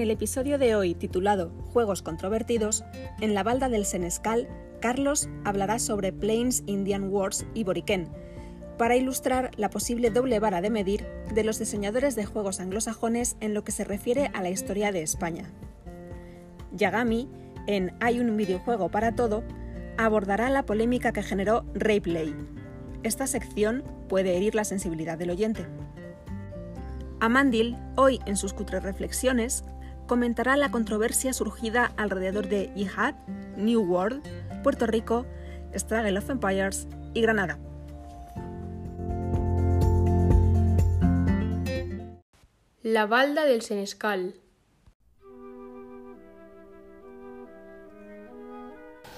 En el episodio de hoy titulado Juegos controvertidos, en la balda del Senescal, Carlos hablará sobre Plains Indian Wars y Boriken, para ilustrar la posible doble vara de medir de los diseñadores de juegos anglosajones en lo que se refiere a la historia de España. Yagami, en Hay un videojuego para todo, abordará la polémica que generó Rayplay. Esta sección puede herir la sensibilidad del oyente. Amandil, hoy en sus cutres reflexiones, comentará la controversia surgida alrededor de Jihad, New World, Puerto Rico, Struggle of Empires y Granada. La balda del Senescal.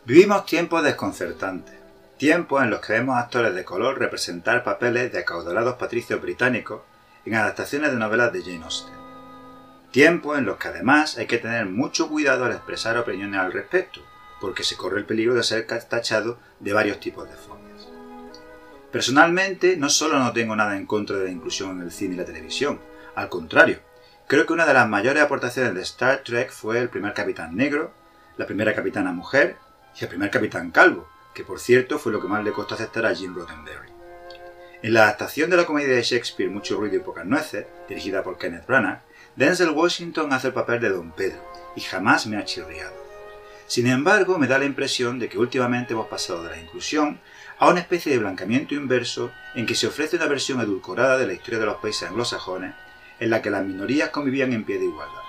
Vivimos tiempos desconcertantes, tiempos en los que vemos actores de color representar papeles de acaudalados patricios británicos en adaptaciones de novelas de Jane Austen. Tiempos en los que además hay que tener mucho cuidado al expresar opiniones al respecto, porque se corre el peligro de ser tachado de varios tipos de fobias. Personalmente, no solo no tengo nada en contra de la inclusión en el cine y la televisión, al contrario, creo que una de las mayores aportaciones de Star Trek fue el primer capitán negro, la primera capitana mujer y el primer capitán calvo, que por cierto fue lo que más le costó aceptar a Jim Roddenberry. En la adaptación de la comedia de Shakespeare Mucho ruido y pocas nueces, dirigida por Kenneth Branagh, Denzel Washington hace el papel de Don Pedro, y jamás me ha chirriado. Sin embargo, me da la impresión de que últimamente hemos pasado de la inclusión a una especie de blancamiento inverso en que se ofrece una versión edulcorada de la historia de los países anglosajones en la que las minorías convivían en pie de igualdad.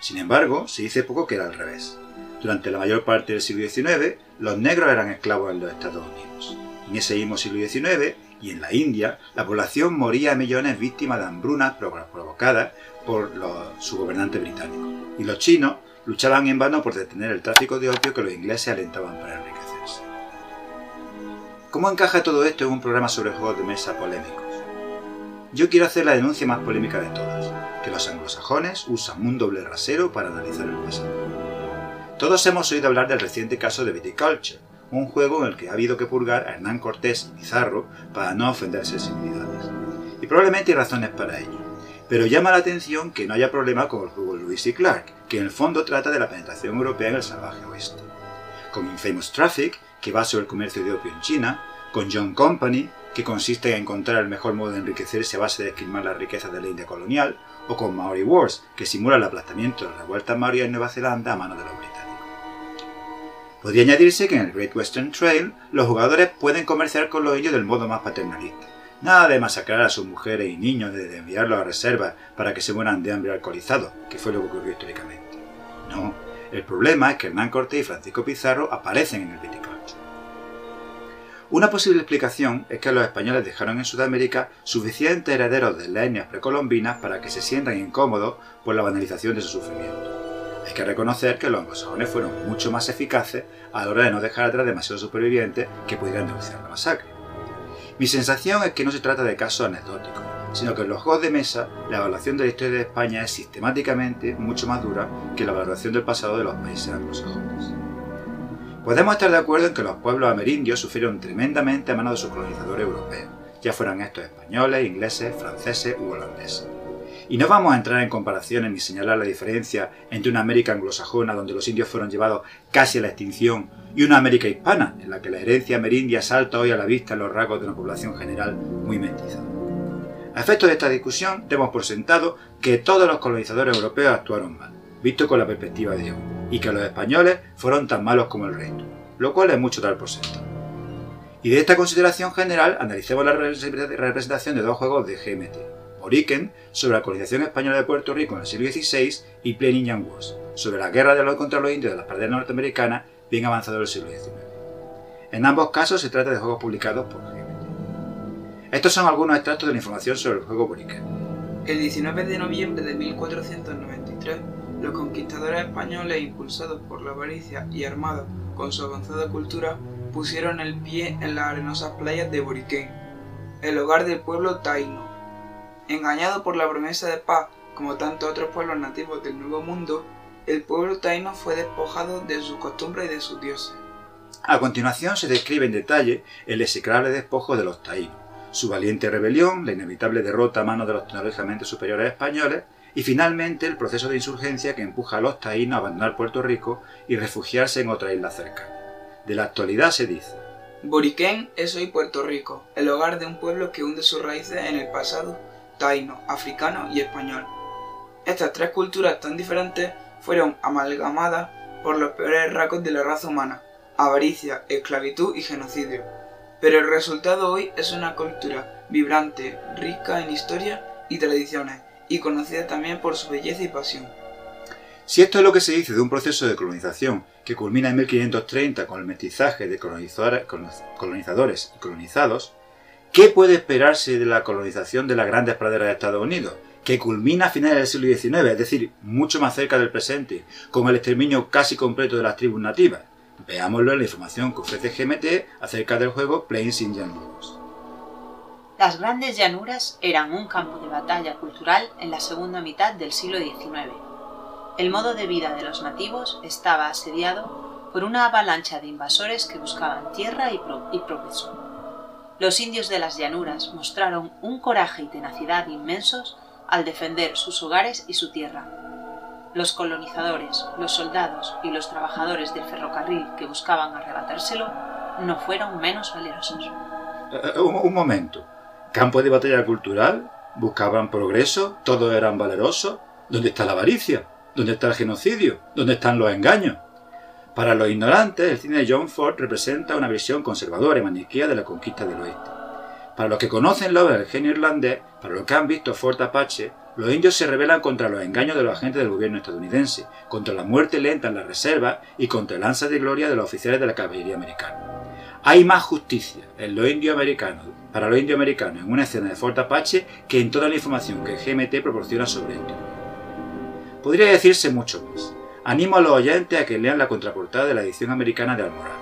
Sin embargo, se dice poco que era al revés. Durante la mayor parte del siglo XIX, los negros eran esclavos en los Estados Unidos. En ese mismo siglo XIX, y en la India, la población moría a millones víctimas de hambrunas provocadas por los, su gobernante británico. Y los chinos luchaban en vano por detener el tráfico de opio que los ingleses alentaban para enriquecerse. ¿Cómo encaja todo esto en un programa sobre juegos de mesa polémicos? Yo quiero hacer la denuncia más polémica de todas, que los anglosajones usan un doble rasero para analizar el pasado. Todos hemos oído hablar del reciente caso de Viticulture, un juego en el que ha habido que purgar a Hernán Cortés y Pizarro para no ofender sensibilidades. Y probablemente hay razones para ello. Pero llama la atención que no haya problema con el juego Lewis y Clark, que en el fondo trata de la penetración europea en el salvaje oeste. Con Infamous Traffic, que va sobre el comercio de opio en China, con John Company, que consiste en encontrar el mejor modo de enriquecerse a base de esquilmar las riquezas de la India colonial, o con Maori Wars, que simula el aplastamiento de las revueltas maori en Nueva Zelanda a mano de los británicos. Podría añadirse que en el Great Western Trail los jugadores pueden comerciar con los indios del modo más paternalista. Nada de masacrar a sus mujeres y niños, de enviarlos a reservas para que se mueran de hambre alcoholizado, que fue lo que ocurrió históricamente. No, el problema es que Hernán Cortés y Francisco Pizarro aparecen en el viticulture. Una posible explicación es que los españoles dejaron en Sudamérica suficientes herederos de las etnias precolombinas para que se sientan incómodos por la banalización de su sufrimiento. Hay que reconocer que los anglosajones fueron mucho más eficaces a la hora de no dejar atrás demasiados supervivientes que pudieran denunciar la masacre. Mi sensación es que no se trata de casos anecdóticos, sino que en los juegos de mesa la evaluación de la historia de España es sistemáticamente mucho más dura que la evaluación del pasado de los países anglosajones. Podemos estar de acuerdo en que los pueblos amerindios sufrieron tremendamente a manos de sus colonizadores europeos, ya fueran estos españoles, ingleses, franceses u holandeses. Y no vamos a entrar en comparaciones ni señalar la diferencia entre una América anglosajona donde los indios fueron llevados casi a la extinción y una América hispana en la que la herencia amerindia salta hoy a la vista en los rasgos de una población general muy mestiza. A efectos de esta discusión, demos por sentado que todos los colonizadores europeos actuaron mal, visto con la perspectiva de hoy, y que los españoles fueron tan malos como el resto, lo cual es mucho dar por sentado. Y de esta consideración general, analicemos la representación de dos juegos de GMT, Oriken sobre la colonización española de Puerto Rico en el siglo XVI y Plain Indian Wars sobre la guerra de los contra los indios de las praderas norteamericanas bien avanzado del siglo XIX. En ambos casos se trata de juegos publicados por GMT. Estos son algunos extractos de la información sobre el juego Boriken. El 19 de noviembre de 1493, los conquistadores españoles, impulsados por la avaricia y armados con su avanzada cultura, pusieron el pie en las arenosas playas de Boriquén, el hogar del pueblo taíno. Engañado por la promesa de paz, como tantos otros pueblos nativos del Nuevo Mundo, el pueblo taíno fue despojado de sus costumbres y de sus dioses. A continuación se describe en detalle el execrable despojo de los taínos, su valiente rebelión, la inevitable derrota a manos de los tecnológicamente superiores españoles y finalmente el proceso de insurgencia que empuja a los taínos a abandonar Puerto Rico y refugiarse en otra isla cercana. De la actualidad se dice. Boriquén es hoy Puerto Rico, el hogar de un pueblo que hunde sus raíces en el pasado taíno, africano y español. Estas tres culturas tan diferentes fueron amalgamadas por los peores rasgos de la raza humana, avaricia, esclavitud y genocidio. Pero el resultado hoy es una cultura vibrante, rica en historia y tradiciones, y conocida también por su belleza y pasión. Si esto es lo que se dice de un proceso de colonización que culmina en 1530 con el mestizaje de colonizadores y colonizados, ¿qué puede esperarse de la colonización de las grandes praderas de Estados Unidos? que culmina a finales del siglo XIX, es decir, mucho más cerca del presente, con el exterminio casi completo de las tribus nativas. Veámoslo en la información que ofrece GMT acerca del juego Plains Indian Wars. Las grandes llanuras eran un campo de batalla cultural en la segunda mitad del siglo XIX el modo de vida de los nativos estaba asediado por una avalancha de invasores que buscaban tierra y, progreso. Los indios de las llanuras mostraron un coraje y tenacidad inmensos al defender sus hogares y su tierra. Los colonizadores, los soldados y los trabajadores del ferrocarril que buscaban arrebatárselo no fueron menos valerosos. Eh, eh, un, momento. ¿Campo de batalla cultural? ¿Buscaban progreso? ¿Todos eran valerosos? ¿Dónde está la avaricia? ¿Dónde está el genocidio? ¿Dónde están los engaños? Para los ignorantes, el cine de John Ford representa una visión conservadora y maniquea de la conquista del oeste. Para los que conocen la obra del genio irlandés, para los que han visto Fort Apache, los indios se rebelan contra los engaños de los agentes del gobierno estadounidense, contra la muerte lenta en la reserva y contra el ansia de gloria de los oficiales de la caballería americana. Hay más justicia en los indios para los indios americanos en una escena de Fort Apache que en toda la información que GMT proporciona sobre esto. Podría decirse mucho más. Animo a los oyentes a que lean la contraportada de la edición americana de Almoral.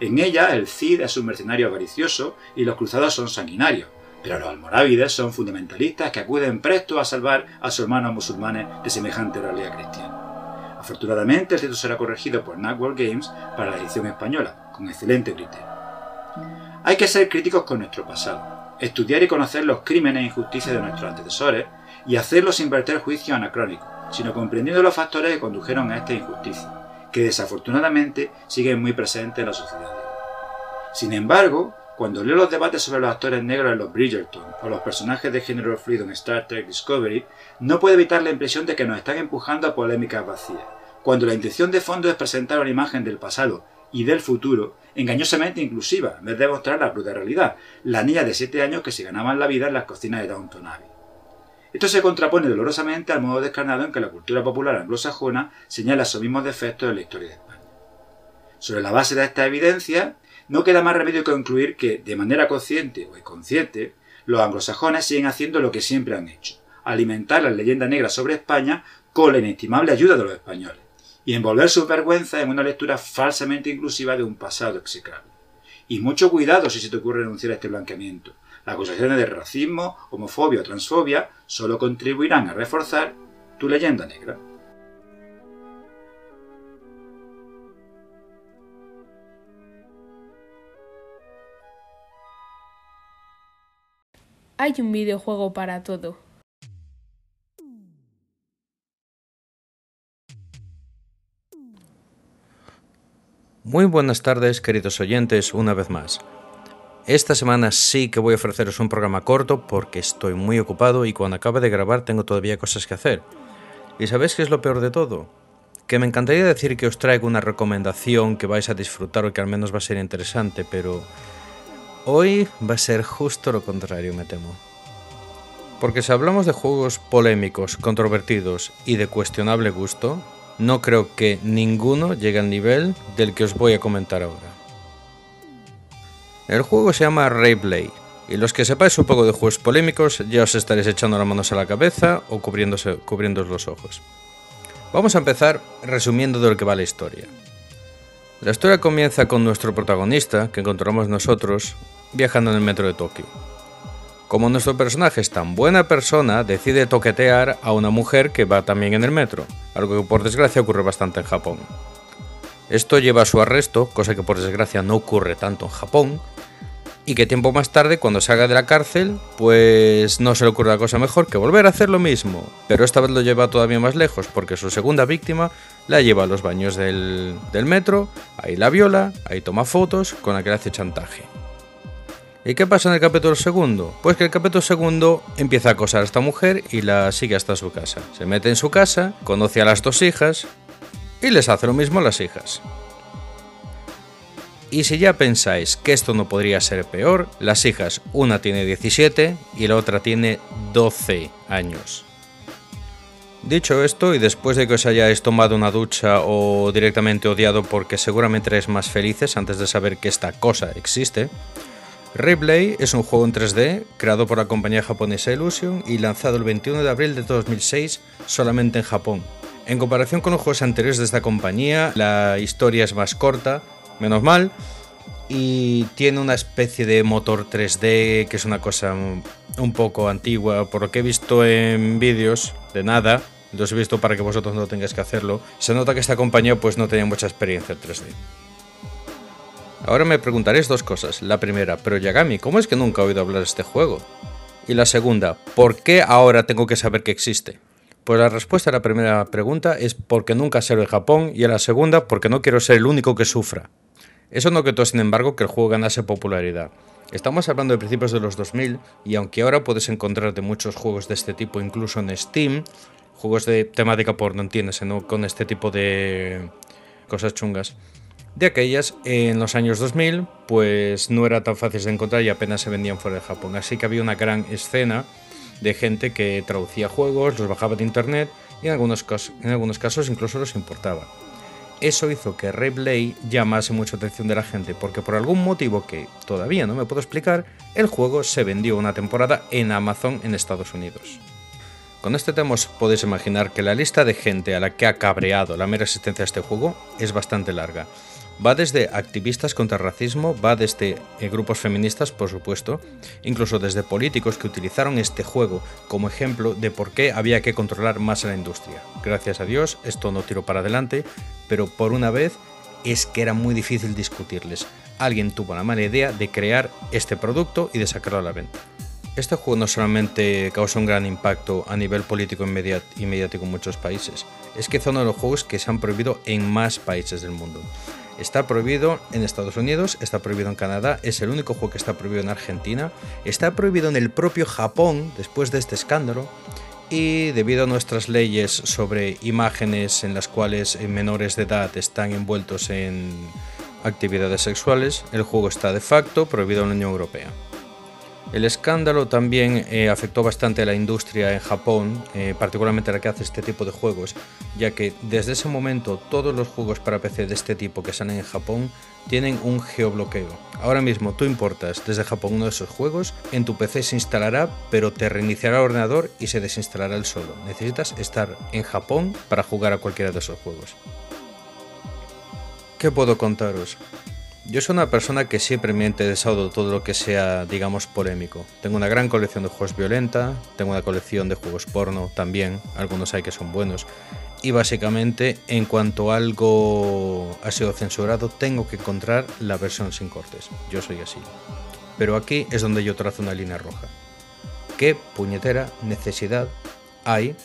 En ella, el Cid es un mercenario avaricioso y los cruzados son sanguinarios, pero los almorávides son fundamentalistas que acuden presto a salvar a sus hermanos musulmanes de semejante realidad cristiana. Afortunadamente, el texto será corregido por Network Games para la edición española, con excelente criterio. Hay que ser críticos con nuestro pasado, estudiar y conocer los crímenes e injusticias de nuestros antecesores y hacerlo sin verter juicio anacrónico, sino comprendiendo los factores que condujeron a esta injusticia, que desafortunadamente siguen muy presentes en la sociedad. Sin embargo, cuando leo los debates sobre los actores negros en los Bridgerton o los personajes de género fluido en Star Trek Discovery, no puedo evitar la impresión de que nos están empujando a polémicas vacías, cuando la intención de fondo es presentar una imagen del pasado y del futuro engañosamente inclusiva, en vez de mostrar la cruda realidad, la niña de 7 años que se ganaban la vida en las cocinas de Downton Abbey. Esto se contrapone dolorosamente al modo descarnado en que la cultura popular anglosajona señala esos mismos defectos en la historia de España. Sobre la base de esta evidencia, no queda más remedio que concluir que, de manera consciente o inconsciente, los anglosajones siguen haciendo lo que siempre han hecho, alimentar la leyenda negra sobre España con la inestimable ayuda de los españoles, y envolver sus vergüenzas en una lectura falsamente inclusiva de un pasado execrable. Y mucho cuidado si se te ocurre renunciar a este blanqueamiento, las acusaciones de racismo, homofobia o transfobia solo contribuirán a reforzar tu leyenda negra. Hay un videojuego para todo. Muy buenas tardes, queridos oyentes, una vez más. Esta semana sí que voy a ofreceros un programa corto porque estoy muy ocupado y cuando acabe de grabar tengo todavía cosas que hacer. ¿Y sabéis qué es lo peor de todo? Que me encantaría decir que os traigo una recomendación que vais a disfrutar o que al menos va a ser interesante, pero hoy va a ser justo lo contrario, me temo. Porque si hablamos de juegos polémicos, controvertidos y de cuestionable gusto, no creo que ninguno llegue al nivel del que os voy a comentar ahora. El juego se llama Rayblade, y los que sepáis un poco de juegos polémicos ya os estaréis echando las manos a la cabeza o cubriéndose los ojos. Vamos a empezar resumiendo de lo que va la historia. La historia comienza con nuestro protagonista, que encontramos nosotros, viajando en el metro de Tokio. Como nuestro personaje es tan buena persona, decide toquetear a una mujer que va también en el metro, algo que por desgracia ocurre bastante en Japón. Esto lleva a su arresto, cosa que por desgracia no ocurre tanto en Japón, y que tiempo más tarde, cuando salga de la cárcel, pues no se le ocurre cosa mejor que volver a hacer lo mismo. Pero esta vez lo lleva todavía más lejos, porque su segunda víctima la lleva a los baños del, del metro, ahí la viola, ahí toma fotos, con la que le hace chantaje. ¿Y qué pasa en el capítulo segundo? Pues que el capítulo segundo empieza a acosar a esta mujer y la sigue hasta su casa. Se mete en su casa, conoce a las dos hijas y les hace lo mismo a las hijas. Y si ya pensáis que esto no podría ser peor, las hijas, una tiene 17 y la otra tiene 12 años. Dicho esto, y después de que os hayáis tomado una ducha o directamente odiado porque seguramente eres más felices antes de saber que esta cosa existe, Replay es un juego en 3D creado por la compañía japonesa Illusion y lanzado el 21 de abril de 2006 solamente en Japón. En comparación con los juegos anteriores de esta compañía, la historia es más corta, menos mal, y tiene una especie de motor 3D que es una cosa un poco antigua, por lo que he visto en vídeos de nada, los he visto para que vosotros no tengáis que hacerlo, se nota que esta compañía pues no tenía mucha experiencia en 3D. Ahora me preguntaréis dos cosas. La primera, pero Yagami, ¿cómo es que nunca he oído hablar de este juego? Y la segunda, ¿por qué ahora tengo que saber que existe? Pues la respuesta a la primera pregunta es porque nunca seré en Japón y a la segunda porque no quiero ser el único que sufra. Eso no quitó, sin embargo, que el juego ganase popularidad. Estamos hablando de principios de los 2000 y aunque ahora puedes encontrar de muchos juegos de este tipo incluso en Steam, juegos de temática porno, entiendes, ¿no? con este tipo de cosas chungas, de aquellas en los años 2000 pues no era tan fácil de encontrar y apenas se vendían fuera de Japón. Así que había una gran escena de gente que traducía juegos, los bajaba de internet y en algunos, casos, en algunos casos incluso los importaba. Eso hizo que Replay llamase mucha atención de la gente porque por algún motivo que todavía no me puedo explicar, el juego se vendió una temporada en Amazon en Estados Unidos. Con este tema os podéis imaginar que la lista de gente a la que ha cabreado la mera existencia de este juego es bastante larga. Va desde activistas contra el racismo, va desde eh, grupos feministas, por supuesto, incluso desde políticos que utilizaron este juego como ejemplo de por qué había que controlar más a la industria. Gracias a Dios, esto no tiró para adelante, pero por una vez es que era muy difícil discutirles. Alguien tuvo la mala idea de crear este producto y de sacarlo a la venta. Este juego no solamente causa un gran impacto a nivel político y mediático en muchos países, es que es uno de los juegos que se han prohibido en más países del mundo. Está prohibido en Estados Unidos, está prohibido en Canadá, es el único juego que está prohibido en Argentina, está prohibido en el propio Japón después de este escándalo y debido a nuestras leyes sobre imágenes en las cuales menores de edad están envueltos en actividades sexuales, el juego está de facto prohibido en la Unión Europea. El escándalo también eh, afectó bastante a la industria en Japón, eh, particularmente la que hace este tipo de juegos, ya que desde ese momento todos los juegos para PC de este tipo que salen en Japón tienen un geobloqueo. Ahora mismo tú importas desde Japón uno de esos juegos, en tu PC se instalará, pero te reiniciará el ordenador y se desinstalará el solo. Necesitas estar en Japón para jugar a cualquiera de esos juegos. ¿Qué puedo contaros? Yo soy una persona que siempre me ha interesado todo lo que sea, digamos, polémico. Tengo una gran colección de juegos violenta, tengo una colección de juegos porno también, algunos hay que son buenos. Y básicamente, en cuanto algo ha sido censurado, tengo que encontrar la versión sin cortes. Yo soy así. Pero aquí es donde yo trazo una línea roja. ¿Qué puñetera necesidad hay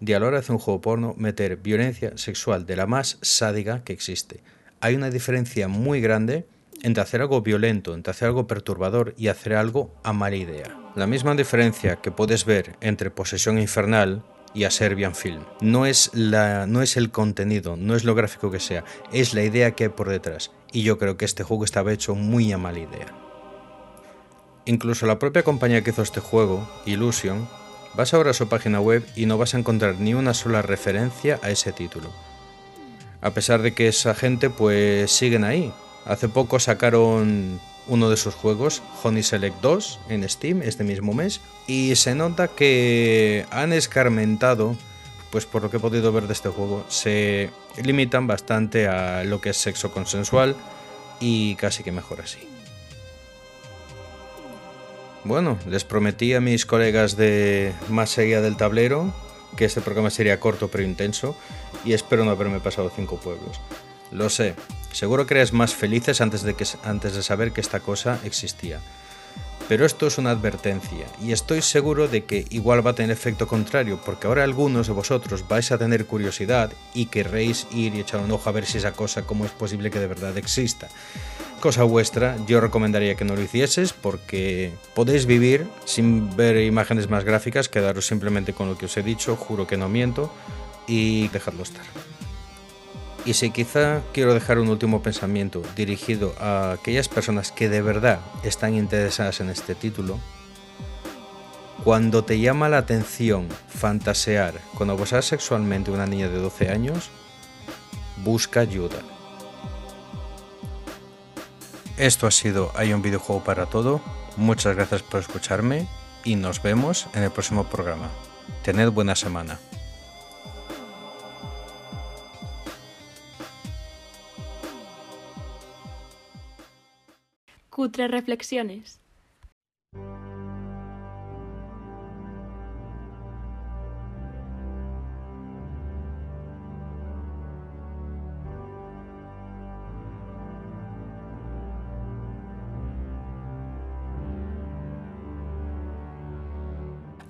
de a la hora de hacer un juego porno meter violencia sexual de la más sádica que existe? Hay una diferencia muy grande entre hacer algo violento, entre hacer algo perturbador y hacer algo a mala idea. La misma diferencia que puedes ver entre Posesión Infernal y a Serbian Film. No es, la, no es el contenido, no es lo gráfico que sea, es la idea que hay por detrás. Y yo creo que este juego estaba hecho muy a mala idea. Incluso la propia compañía que hizo este juego, Illusion, vas ahora a su página web y no vas a encontrar ni una sola referencia a ese título a pesar de que esa gente pues siguen ahí. Hace poco sacaron uno de sus juegos, Honey Select 2, en Steam este mismo mes, y se nota que han escarmentado, pues por lo que he podido ver de este juego, se limitan bastante a lo que es sexo consensual y casi que mejor así. Bueno, les prometí a mis colegas de Más allá del tablero que este programa sería corto pero intenso y espero no haberme pasado cinco pueblos. Lo sé, seguro que eres más felices antes de, que, antes de saber que esta cosa existía. Pero esto es una advertencia y estoy seguro de que igual va a tener efecto contrario porque ahora algunos de vosotros vais a tener curiosidad y querréis ir y echar un ojo a ver si esa cosa, cómo es posible que de verdad exista. Cosa vuestra, yo recomendaría que no lo hicieses porque podéis vivir sin ver imágenes más gráficas, quedaros simplemente con lo que os he dicho, juro que no miento y dejadlo estar. Y si quizá quiero dejar un último pensamiento dirigido a aquellas personas que de verdad están interesadas en este título, cuando te llama la atención fantasear con abusar sexualmente a una niña de 12 años, busca ayuda. Esto ha sido Hay un videojuego para todo. Muchas gracias por escucharme y nos vemos en el próximo programa. Tened buena semana. Cutre Reflexiones.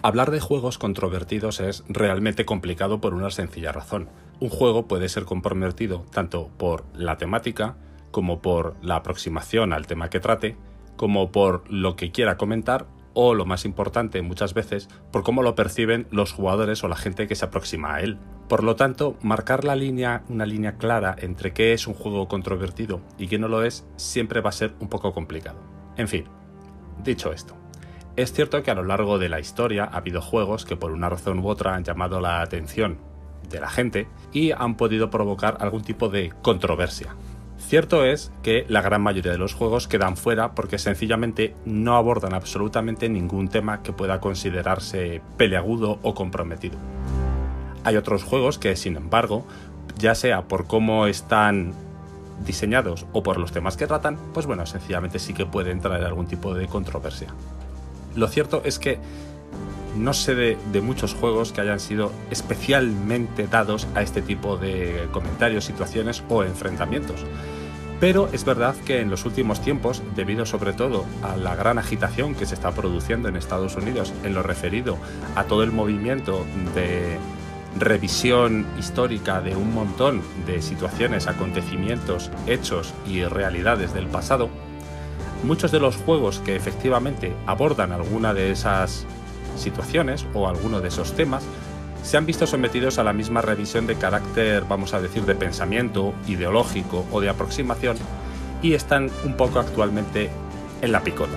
Hablar de juegos controvertidos es realmente complicado por una sencilla razón. Un juego puede ser controvertido tanto por la temática, como por la aproximación al tema que trate, como por lo que quiera comentar o, lo más importante muchas veces, por cómo lo perciben los jugadores o la gente que se aproxima a él. Por lo tanto, marcar la línea, una línea clara entre qué es un juego controvertido y qué no lo es, siempre va a ser un poco complicado. En fin, dicho esto, es cierto que a lo largo de la historia ha habido juegos que por una razón u otra han llamado la atención de la gente y han podido provocar algún tipo de controversia. Cierto es que la gran mayoría de los juegos quedan fuera porque sencillamente no abordan absolutamente ningún tema que pueda considerarse peleagudo o comprometido. Hay otros juegos que, sin embargo, ya sea por cómo están diseñados o por los temas que tratan, pues bueno, sencillamente sí que pueden traer algún tipo de controversia. Lo cierto es que no sé de, de, muchos juegos que hayan sido especialmente dados a este tipo de comentarios, situaciones o enfrentamientos. Pero es verdad que en los últimos tiempos, debido sobre todo a la gran agitación que se está produciendo en Estados Unidos en lo referido a todo el movimiento de revisión histórica de un montón de situaciones, acontecimientos, hechos y realidades del pasado, muchos de los juegos que efectivamente abordan alguna de esas situaciones o alguno de esos temas se han visto sometidos a la misma revisión de carácter, vamos a decir, de pensamiento, ideológico o de aproximación y están un poco actualmente en la picota.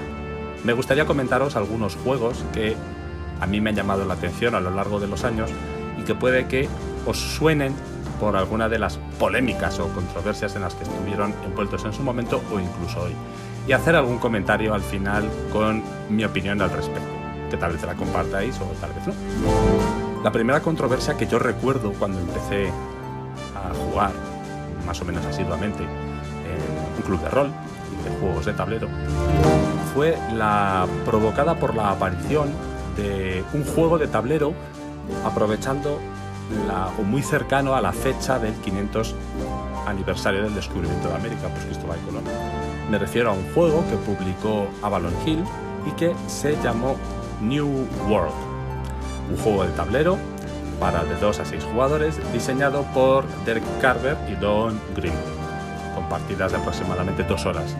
Me gustaría comentaros algunos juegos que a mí me han llamado la atención a lo largo de los años y que puede que os suenen por alguna de las polémicas o controversias en las que estuvieron envueltos en su momento o incluso hoy. Y hacer algún comentario al final con mi opinión al respecto, que tal vez la compartáis o tal vez no. La primera controversia que yo recuerdo cuando empecé a jugar más o menos asiduamente en un club de rol de juegos de tablero fue la provocada por la aparición de un juego de tablero aprovechando o muy cercano a la fecha del 500 aniversario del descubrimiento de América por Cristóbal Colón. Me refiero a un juego que publicó Avalon Hill y que se llamó New World un juego de tablero para de 2 a 6 jugadores diseñado por Derek Carver y Don Green, con partidas de aproximadamente 2 horas,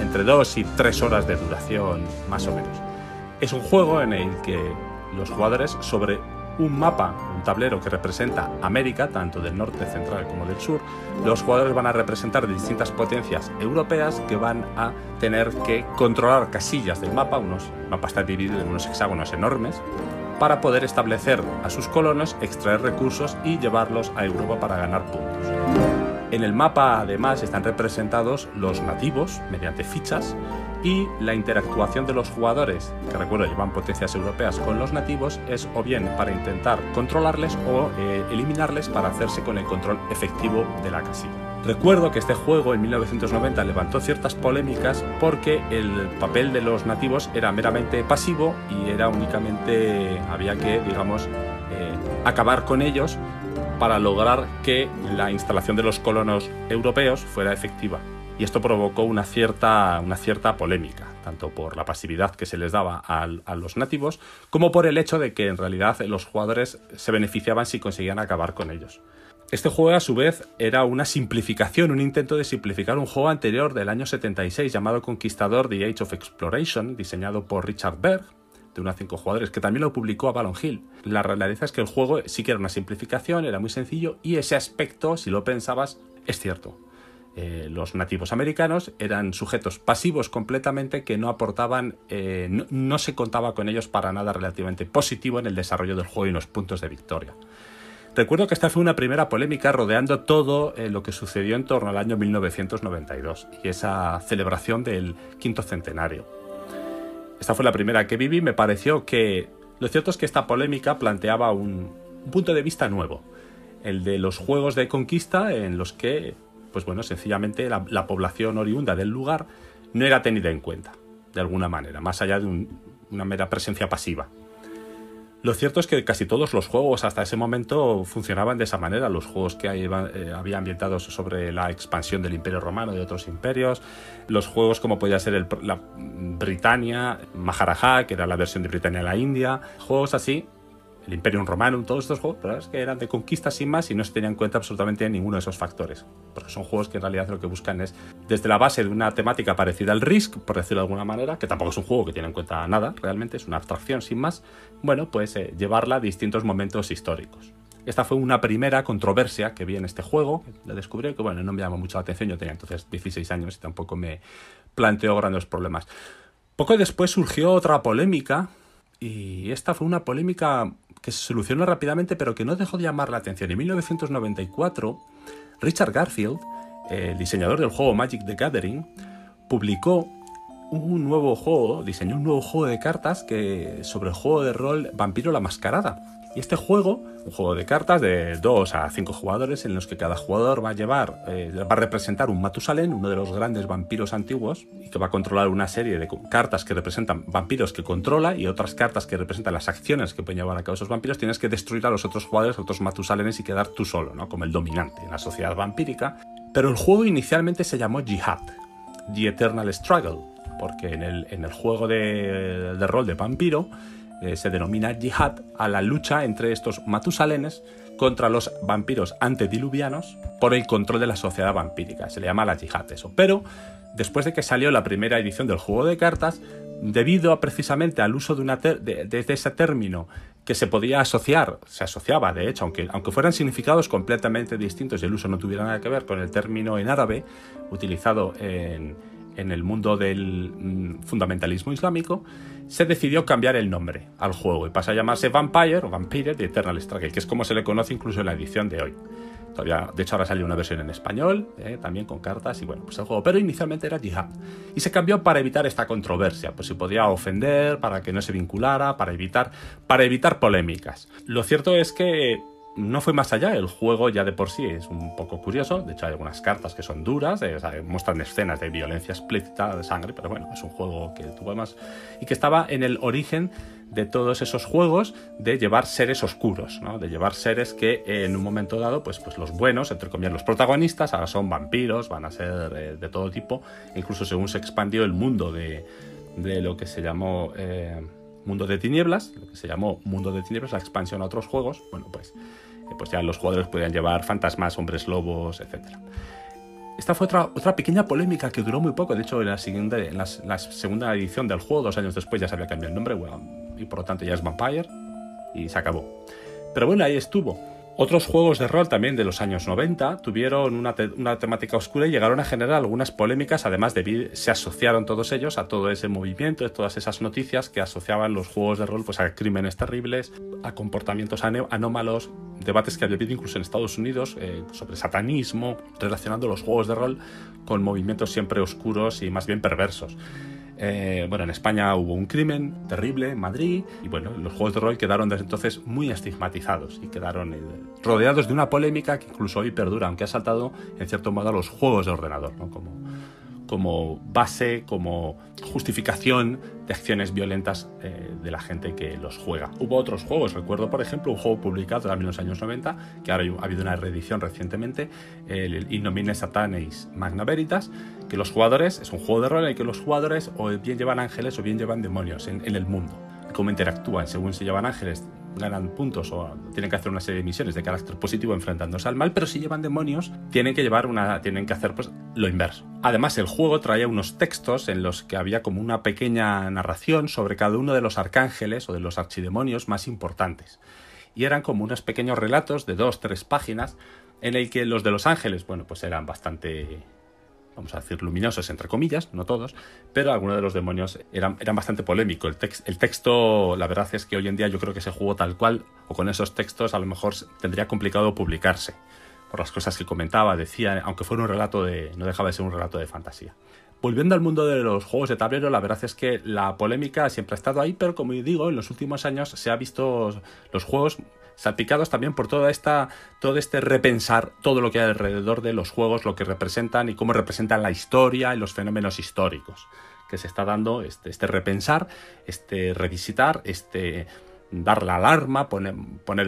entre 2 y 3 horas de duración más o menos. Es un juego en el que los jugadores sobre un mapa, un tablero que representa América, tanto del norte central como del sur, los jugadores van a representar distintas potencias europeas que van a tener que controlar casillas del mapa, unos mapas están divididos en unos hexágonos enormes, para poder establecer a sus colonos, extraer recursos y llevarlos a Europa para ganar puntos. En el mapa además están representados los nativos mediante fichas y la interactuación de los jugadores, que recuerdo llevan potencias europeas con los nativos, es o bien para intentar controlarles o eh, eliminarles para hacerse con el control efectivo de la casilla. Recuerdo que este juego en 1990 levantó ciertas polémicas porque el papel de los nativos era meramente pasivo y era únicamente había que, digamos, eh, acabar con ellos para lograr que la instalación de los colonos europeos fuera efectiva y esto provocó una cierta, una cierta polémica, tanto por la pasividad que se les daba a, los nativos, como por el hecho de que en realidad los jugadores se beneficiaban si conseguían acabar con ellos. Este juego a su vez era una simplificación, un intento de simplificar un juego anterior del año 76 llamado Conquistador The Age of Exploration, diseñado por Richard Berg, de unos 5 jugadores, que también lo publicó a Ballon Hill. La realidad es que el juego sí que era una simplificación, era muy sencillo y ese aspecto, si lo pensabas, es cierto. Eh, los nativos americanos eran sujetos pasivos completamente que no aportaban, eh, no, se contaba con ellos para nada relativamente positivo en el desarrollo del juego y los puntos de victoria. Recuerdo que esta fue una primera polémica rodeando todo eh, lo que sucedió en torno al año 1992 y esa celebración del quinto centenario. Esta fue la primera que viví, me pareció que lo cierto es que esta polémica planteaba un punto de vista nuevo, el de los juegos de conquista en los que pues bueno, sencillamente la, población oriunda del lugar no era tenida en cuenta, de alguna manera, más allá de una mera presencia pasiva. Lo cierto es que casi todos los juegos hasta ese momento funcionaban de esa manera. Los juegos que eh, había ambientados sobre la expansión del Imperio Romano y de otros imperios. Los juegos como podía ser el, la Britannia, Maharaja, que era la versión de Britannia en la India. Juegos así el Imperium Romanum, todos estos juegos, pero es que eran de conquista sin más y no se tenían en cuenta absolutamente ninguno de esos factores. Porque son juegos que en realidad lo que buscan es, desde la base de una temática parecida al Risk, por decirlo de alguna manera, que tampoco es un juego que tiene en cuenta nada, realmente es una abstracción sin más, bueno, pues eh, llevarla a distintos momentos históricos. Esta fue una primera controversia que vi en este juego, la descubrí que bueno, no me llamó mucho la atención, yo tenía entonces 16 años y tampoco me planteó grandes problemas. Poco después surgió otra polémica y esta fue una polémica que se solucionó rápidamente pero que no dejó de llamar la atención. En 1994, Richard Garfield, el diseñador del juego Magic the Gathering, publicó un nuevo juego, diseñó un nuevo juego de cartas que, sobre el juego de rol Vampiro la Mascarada. Y este juego, un juego de cartas de 2 a 5 jugadores, en los que cada jugador va a llevar, eh, va a representar un Matusalén, uno de los grandes vampiros antiguos, y que va a controlar una serie de cartas que representan vampiros que controla y otras cartas que representan las acciones que pueden llevar a cabo esos vampiros. Tienes que destruir a los otros jugadores, a otros Matusalenes y quedar tú solo, ¿no? Como el dominante en la sociedad vampírica. Pero el juego inicialmente se llamó Jihad, The Eternal Struggle, porque en el, en el juego de, de rol de vampiro eh, se denomina yihad a la lucha entre estos matusalenes contra los vampiros antediluvianos por el control de la sociedad vampírica. Se le llama la yihad eso. Pero después de que salió la primera edición del juego de cartas, debido a, precisamente al uso de, una de, ese término que se podía asociar, se asociaba de hecho, aunque, aunque fueran significados completamente distintos y el uso no tuviera nada que ver con el término en árabe utilizado en, en el mundo del mm, fundamentalismo islámico, se decidió cambiar el nombre al juego y pasa a llamarse Vampire o Vampire de Eternal Struggle, que es como se le conoce incluso en la edición de hoy. De hecho, ahora salió una versión en español, eh, también con cartas y bueno, pues el juego. Pero inicialmente era Jihad. Y se cambió para evitar esta controversia, pues se podía ofender, para que no se vinculara, para evitar, para evitar polémicas. Lo cierto es que no fue más allá, el juego ya de por sí es un poco curioso, de hecho hay algunas cartas que son duras, muestran escenas de violencia explícita, de sangre, pero bueno, es un juego que tuvo más y que estaba en el origen de todos esos juegos de llevar seres oscuros, ¿no? de llevar seres que en un momento dado, pues, pues los buenos, entre comillas, los protagonistas, ahora son vampiros, van a ser eh, de todo tipo, incluso según se expandió el mundo de, de lo que se llamó... Mundo de Tinieblas, lo que se llamó Mundo de Tinieblas, la expansión a otros juegos, bueno, pues, eh, pues ya los jugadores podían llevar fantasmas, hombres lobos, etc. Esta fue otra, otra pequeña polémica que duró muy poco. De hecho, en la, siguiente, en la, segunda edición del juego, dos años después, ya se había cambiado el nombre, bueno, y por lo tanto ya es Vampire, y se acabó. Pero bueno, ahí estuvo. Otros juegos de rol también de los años 90 tuvieron una, temática oscura y llegaron a generar algunas polémicas, además de se asociaron todos ellos a todo ese movimiento, a todas esas noticias que asociaban los juegos de rol pues, a crímenes terribles, a comportamientos anómalos, debates que había habido incluso en Estados Unidos eh, sobre satanismo, relacionando los juegos de rol con movimientos siempre oscuros y más bien perversos. Eh, bueno, en España hubo un crimen terrible en Madrid y bueno, los juegos de rol quedaron desde entonces muy estigmatizados y quedaron eh, rodeados de una polémica que incluso hoy perdura, aunque ha saltado en cierto modo a los juegos de ordenador, ¿no? como, como base, como justificación de acciones violentas eh, de la gente que los juega. Hubo otros juegos, recuerdo por ejemplo un juego publicado en los años 90, que ahora ha habido una reedición recientemente, el Innomine Satanis Magna Veritas, que los jugadores, es un juego de rol en el que los jugadores o bien llevan ángeles o bien llevan demonios en, en el mundo. Cómo interactúan según se llevan ángeles ganan puntos o tienen que hacer una serie de misiones de carácter positivo enfrentándose al mal, pero si llevan demonios, tienen que llevar una, tienen que hacer pues lo inverso. Además, el juego traía unos textos en los que había como una pequeña narración sobre cada uno de los arcángeles o de los archidemonios más importantes. Y eran como unos pequeños relatos de dos, tres páginas en el que los de los ángeles, bueno, pues eran bastante vamos a decir, luminosos, entre comillas, no todos, pero algunos de los demonios eran, eran bastante polémicos. El, el texto, la verdad es que hoy en día yo creo que se jugó tal cual, o con esos textos a lo mejor tendría complicado publicarse, por las cosas que comentaba, decía, aunque fuera un relato de, no dejaba de ser un relato de fantasía. Volviendo al mundo de los juegos de tablero, la verdad es que la polémica siempre ha estado ahí, pero como digo, en los últimos años se ha visto los juegos salpicados también por toda esta, todo este repensar todo lo que hay alrededor de los juegos, lo que representan y cómo representan la historia y los fenómenos históricos que se está dando, este, este repensar, este revisitar, este dar la alarma, poner,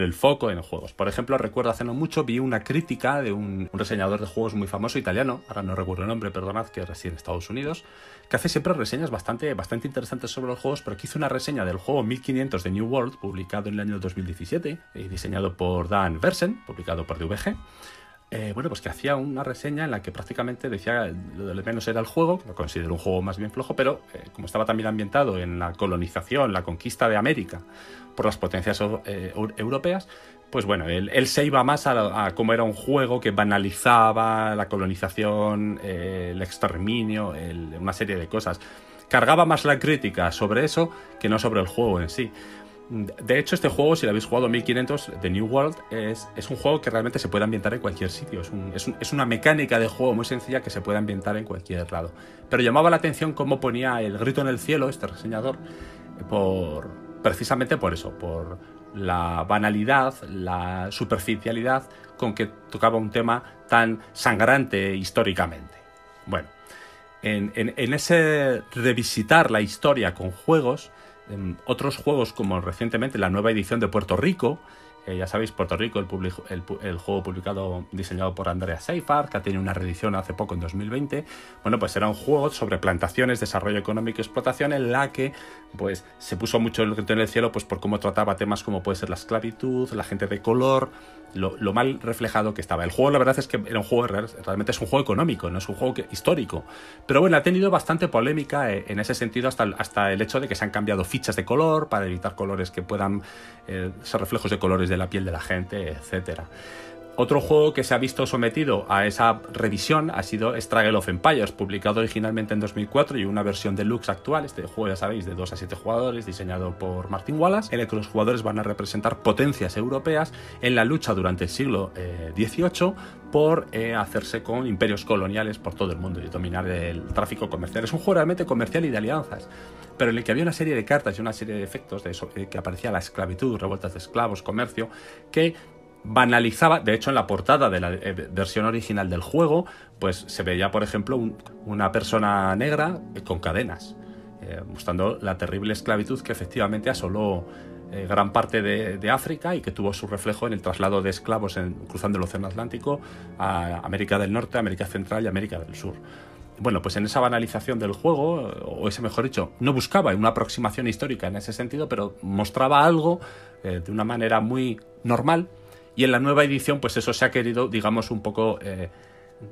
el foco en juegos. Por ejemplo, recuerdo hace no mucho vi una crítica de un, un, reseñador de juegos muy famoso italiano, ahora no recuerdo el nombre, perdonad, que reside en Estados Unidos, que hace siempre reseñas bastante, bastante interesantes sobre los juegos, pero que hizo una reseña del juego 1500 de New World, publicado en el año 2017, y diseñado por Dan Versen, publicado por DVG. Eh, bueno, pues que hacía una reseña en la que prácticamente decía lo de menos era el juego, lo considero un juego más bien flojo, pero eh, como estaba también ambientado en la colonización, la conquista de América por las potencias eh, europeas, pues bueno, él, se iba más a, cómo era un juego que banalizaba la colonización, eh, el exterminio, una serie de cosas. Cargaba más la crítica sobre eso que no sobre el juego en sí. De hecho, este juego, si lo habéis jugado 1500 de New World, es, un juego que realmente se puede ambientar en cualquier sitio. Es, es, un, es, una mecánica de juego muy sencilla que se puede ambientar en cualquier lado. Pero llamaba la atención cómo ponía el grito en el cielo, este reseñador, por, precisamente por eso, por la banalidad, la superficialidad con que tocaba un tema tan sangrante históricamente. Bueno, en, en, ese revisitar la historia con juegos, en otros juegos como recientemente la nueva edición de Puerto Rico, eh, ya sabéis, Puerto Rico, el, juego publicado, diseñado por Andrea Seifert, que tenido una reedición hace poco, en 2020. Bueno, pues era un juego sobre plantaciones, desarrollo económico y explotación, en la que pues, se puso mucho el grito en el cielo pues, por cómo trataba temas como puede ser la esclavitud, la gente de color, lo, mal reflejado que estaba. El juego, la verdad es que era un juego, realmente es un juego económico, no es un juego histórico. Pero bueno, ha tenido bastante polémica eh, en ese sentido hasta, hasta el hecho de que se han cambiado fichas de color para evitar colores que puedan eh, ser reflejos de colores de la piel de la gente, etcétera. Otro juego que se ha visto sometido a esa revisión ha sido Struggle of Empires, publicado originalmente en 2004 y una versión deluxe actual. Este juego, ya sabéis, de 2 a 7 jugadores, diseñado por Martin Wallace, en el que los jugadores van a representar potencias europeas en la lucha durante el siglo XVIII eh, por eh, hacerse con imperios coloniales por todo el mundo y dominar el tráfico comercial. Es un juego realmente comercial y de alianzas pero en el que había una serie de cartas y una serie de efectos de eso, eh, que aparecía la esclavitud, revueltas de esclavos, comercio, que banalizaba, de hecho en la portada de la eh, versión original del juego, pues se veía, por ejemplo, un, una persona negra con cadenas, eh, mostrando la terrible esclavitud que efectivamente asoló eh, gran parte de, África y que tuvo su reflejo en el traslado de esclavos cruzando el Océano Atlántico a América del Norte, América Central y América del Sur. Bueno, pues en esa banalización del juego, o ese mejor dicho, no buscaba una aproximación histórica en ese sentido, pero mostraba algo eh, de una manera muy normal y en la nueva edición, pues eso se ha querido, digamos, un poco eh,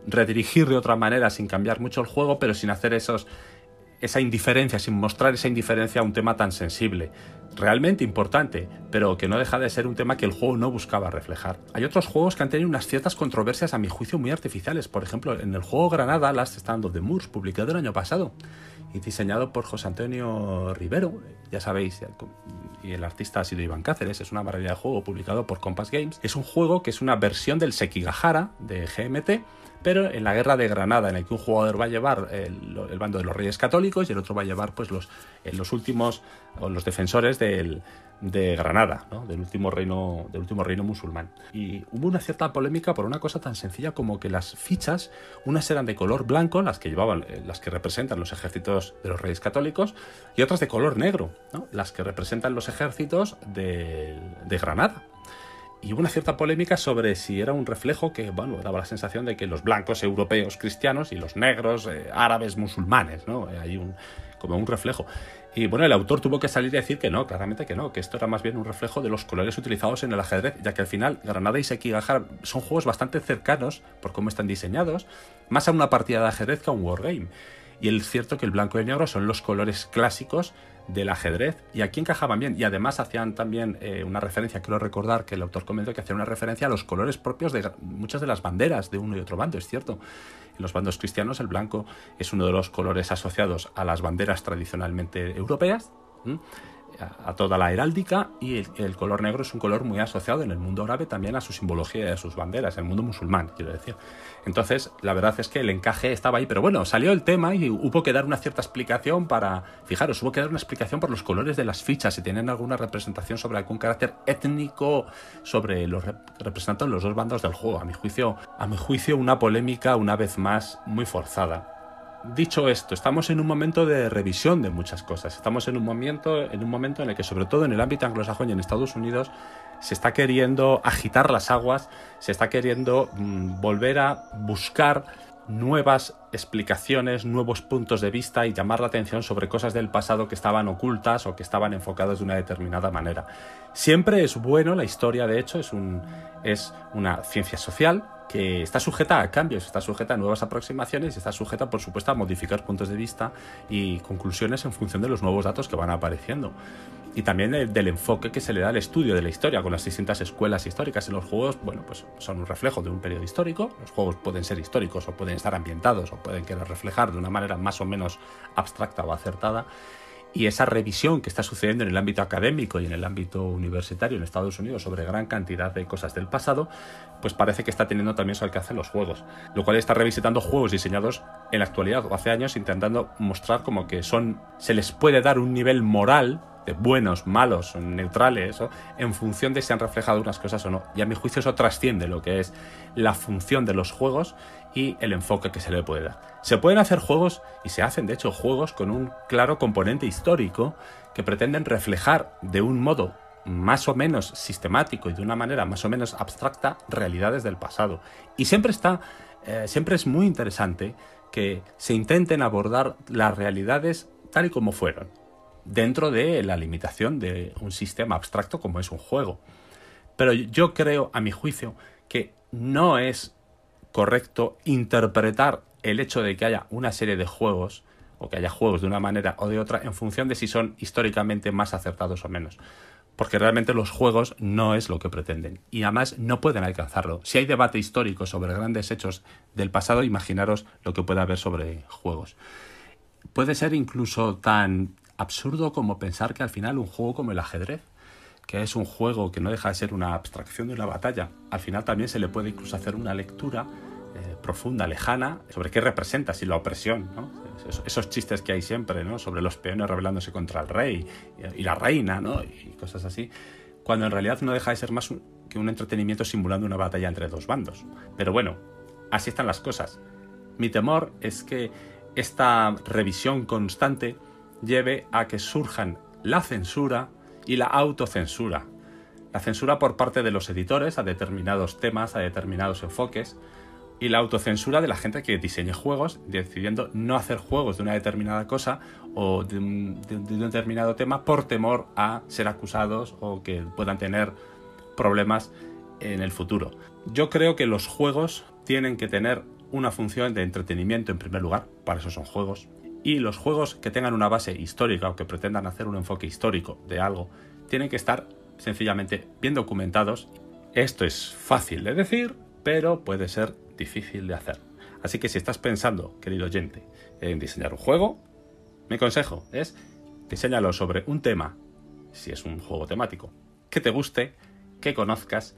redirigir de otra manera, sin cambiar mucho el juego, pero sin hacer esos, esa indiferencia, sin mostrar esa indiferencia a un tema tan sensible. Realmente importante, pero que no deja de ser un tema que el juego no buscaba reflejar. Hay otros juegos que han tenido unas ciertas controversias, a mi juicio, muy artificiales. Por ejemplo, en el juego Granada, Last Stand of the Moors, publicado el año pasado y diseñado por José Antonio Rivero, ya sabéis, y el artista ha sido Iván Cáceres, es una maravilla de juego publicado por Compass Games. Es un juego que es una versión del Sekigahara de GMT, pero en la guerra de Granada, en la que un jugador va a llevar el, bando de los reyes católicos y el otro va a llevar pues los, los últimos, o los defensores del, de Granada, del, último reino, del último reino musulmán. Y hubo una cierta polémica por una cosa tan sencilla como que las fichas, unas eran de color blanco, las que llevaban, eh, las que representan los ejércitos de los reyes católicos, y otras de color negro, las que representan los ejércitos de, Granada. Y hubo una cierta polémica sobre si era un reflejo que, bueno, daba la sensación de que los blancos europeos cristianos y los negros eh, árabes musulmanes, ¿no? Hay un, como un reflejo. Y bueno, el autor tuvo que salir y decir que no, claramente que no, que esto era más bien un reflejo de los colores utilizados en el ajedrez, ya que al final Granada y Sekigahara son juegos bastante cercanos por cómo están diseñados, más a una partida de ajedrez que a un wargame. Y es cierto que el blanco y el negro son los colores clásicos del ajedrez y aquí encajaban bien y además hacían también eh, una referencia, quiero recordar que el autor comentó que hacía una referencia a los colores propios de muchas de las banderas de uno y otro bando, es cierto. En los bandos cristianos el blanco es uno de los colores asociados a las banderas tradicionalmente europeas a toda la heráldica y el, color negro es un color muy asociado en el mundo árabe también a su simbología y a sus banderas, el mundo musulmán, quiero decir. Entonces, la verdad es que el encaje estaba ahí, pero bueno, salió el tema y hubo que dar una cierta explicación para, fijaros, hubo que dar una explicación por los colores de las fichas, si tienen alguna representación sobre algún carácter étnico sobre los representantes los dos bandos del juego. A mi juicio, a mi juicio, una polémica una vez más muy forzada dicho esto, estamos en un momento de revisión de muchas cosas. Estamos en un momento, en un momento en el que, sobre todo en el ámbito anglosajón y en Estados Unidos, se está queriendo agitar las aguas, se está queriendo mm, volver a buscar nuevas explicaciones, nuevos puntos de vista y llamar la atención sobre cosas del pasado que estaban ocultas o que estaban enfocadas de una determinada manera. Siempre es bueno, la historia de hecho es, un, es una ciencia social, que está sujeta a cambios, está sujeta a nuevas aproximaciones y está sujeta, por supuesto, a modificar puntos de vista y conclusiones en función de los nuevos datos que van apareciendo. Y también del enfoque que se le da al estudio de la historia con las distintas escuelas históricas en los juegos, bueno, pues son un reflejo de un periodo histórico. Los juegos pueden ser históricos o pueden estar ambientados o pueden querer reflejar de una manera más o menos abstracta o acertada y esa revisión que está sucediendo en el ámbito académico y en el ámbito universitario en Estados Unidos sobre gran cantidad de cosas del pasado, pues parece que está teniendo también su alcance en los juegos, lo cual está revisitando juegos diseñados en la actualidad o hace años intentando mostrar como que son se les puede dar un nivel moral de buenos, malos, neutrales, en función de si han reflejado unas cosas o no. Y a mi juicio eso trasciende lo que es la función de los juegos y el enfoque que se le puede dar. Se pueden hacer juegos, y se hacen de hecho juegos con un claro componente histórico que pretenden reflejar de un modo más o menos sistemático y de una manera más o menos abstracta realidades del pasado. Y siempre está, eh, siempre es muy interesante que se intenten abordar las realidades tal y como fueron, dentro de la limitación de un sistema abstracto como es un juego. Pero yo creo, a mi juicio, que no es correcto interpretar el hecho de que haya una serie de juegos o que haya juegos de una manera o de otra en función de si son históricamente más acertados o menos. Porque realmente los juegos no es lo que pretenden y además no pueden alcanzarlo. Si hay debate histórico sobre grandes hechos del pasado, imaginaros lo que puede haber sobre juegos. Puede ser incluso tan absurdo como pensar que al final un juego como el ajedrez, que es un juego que no deja de ser una abstracción de una batalla, al final también se le puede incluso hacer una lectura eh, profunda, lejana, sobre qué representa, si la opresión, esos, chistes que hay siempre, ¿no? sobre los peones rebelándose contra el rey y, la reina, ¿no? y cosas así, cuando en realidad no deja de ser más que un entretenimiento simulando una batalla entre dos bandos. Pero bueno, así están las cosas. Mi temor es que esta revisión constante lleve a que surjan la censura y la autocensura. La censura por parte de los editores a determinados temas, a determinados enfoques, y la autocensura de la gente que diseñe juegos, decidiendo no hacer juegos de una determinada cosa o de un, determinado tema por temor a ser acusados o que puedan tener problemas en el futuro. Yo creo que los juegos tienen que tener una función de entretenimiento en primer lugar, para eso son juegos, y los juegos que tengan una base histórica o que pretendan hacer un enfoque histórico de algo, tienen que estar sencillamente bien documentados. Esto es fácil de decir, pero puede ser difícil de hacer. Así que si estás pensando, querido oyente, en diseñar un juego, mi consejo es diseñalo sobre un tema, si es un juego temático, que te guste, que conozcas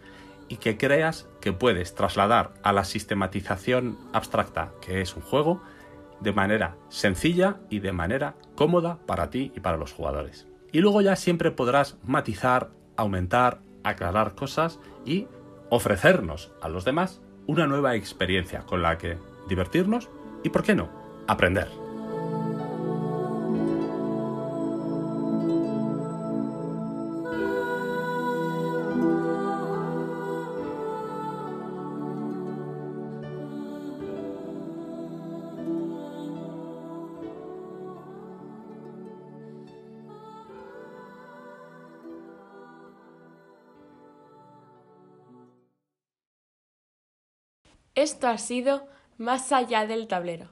y que creas que puedes trasladar a la sistematización abstracta que es un juego de manera sencilla y de manera cómoda para ti y para los jugadores. Y luego ya siempre podrás matizar, aumentar, aclarar cosas y ofrecernos a los demás una nueva experiencia con la que divertirnos y, ¿por qué no?, aprender. Esto ha sido Más allá del tablero.